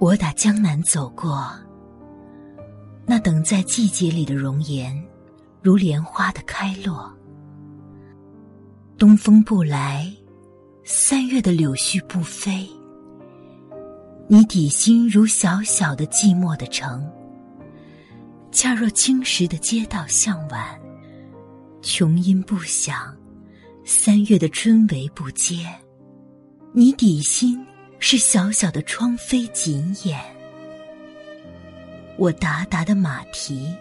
我打江南走过，那等在季节里的容颜，如莲花的开落。东风不来，三月的柳絮不飞。你底心如小小的寂寞的城，恰若青石的街道向晚，琼音不响，三月的春雷不接。你底心是小小的窗扉紧掩，我达达的马蹄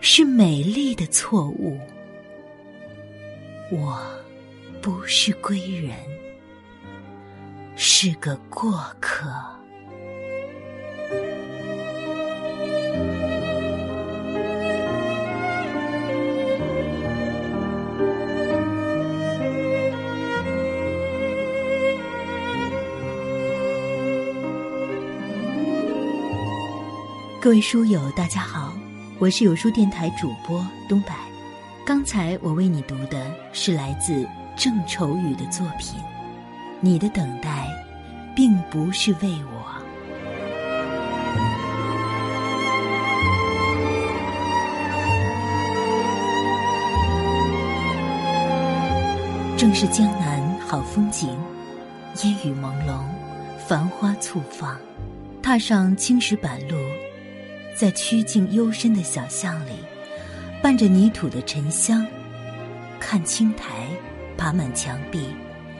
是美丽的错误，我不是归人，是个过客。各位书友，大家好，我是有书电台主播东柏。刚才我为你读的是来自郑愁予的作品，《你的等待，并不是为我》。正是江南好风景，烟雨朦胧，繁花簇放，踏上青石板路。在曲径幽深的小巷里，伴着泥土的沉香，看青苔爬满墙壁，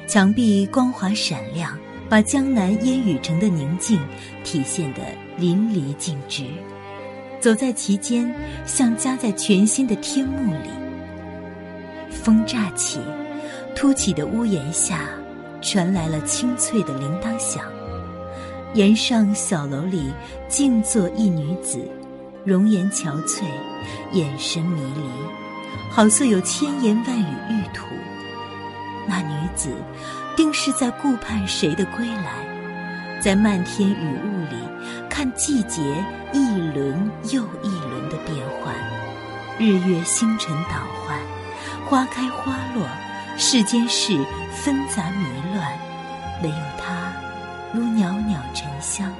墙壁光滑闪亮，把江南烟雨城的宁静体现得淋漓尽致。走在其间，像夹在全新的天幕里。风乍起，凸起的屋檐下，传来了清脆的铃铛响。檐上小楼里，静坐一女子，容颜憔悴，眼神迷离，好似有千言万语欲吐。那女子，定是在顾盼谁的归来，在漫天雨雾里，看季节一轮又一轮的变换，日月星辰倒换，花开花落，世间事纷杂迷乱，唯有她。如袅袅沉香，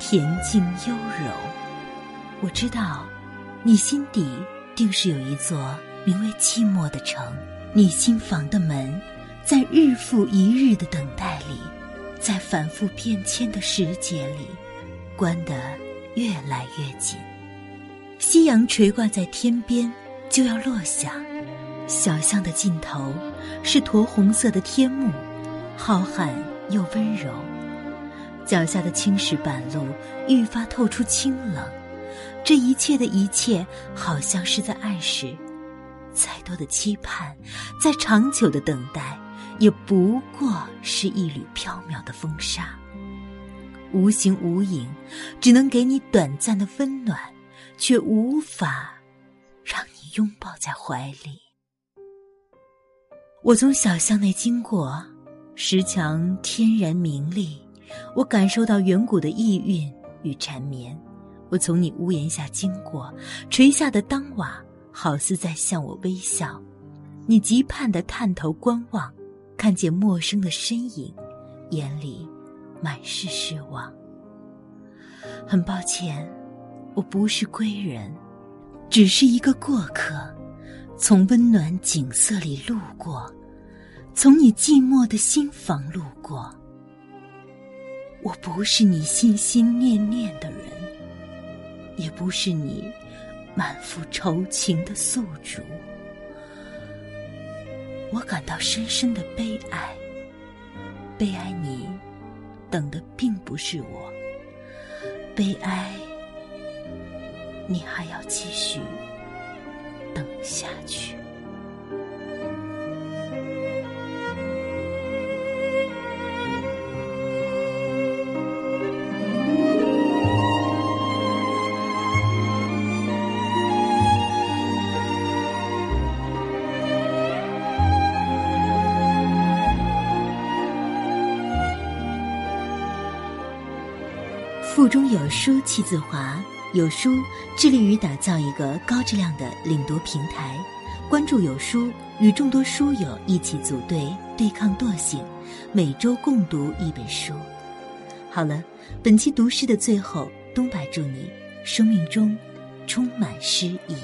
恬静幽柔。我知道，你心底定是有一座名为寂寞的城。你心房的门，在日复一日的等待里，在反复变迁的时节里，关得越来越紧。夕阳垂挂在天边，就要落下。小巷的尽头，是驼红色的天幕，浩瀚又温柔。脚下的青石板路愈发透出清冷，这一切的一切，好像是在暗示：再多的期盼，再长久的等待，也不过是一缕飘渺的风沙，无形无影，只能给你短暂的温暖，却无法让你拥抱在怀里。我从小巷内经过，石墙天然明丽。我感受到远古的意蕴与缠绵，我从你屋檐下经过，垂下的当瓦好似在向我微笑。你急盼的探头观望，看见陌生的身影，眼里满是失望。很抱歉，我不是归人，只是一个过客，从温暖景色里路过，从你寂寞的心房路过。我不是你心心念念的人，也不是你满腹愁情的宿主。我感到深深的悲哀，悲哀你等的并不是我，悲哀你还要继续等下去。腹中有书气自华，有书致力于打造一个高质量的领读平台。关注有书，与众多书友一起组队对抗惰性，每周共读一本书。好了，本期读诗的最后，东白祝你生命中充满诗意。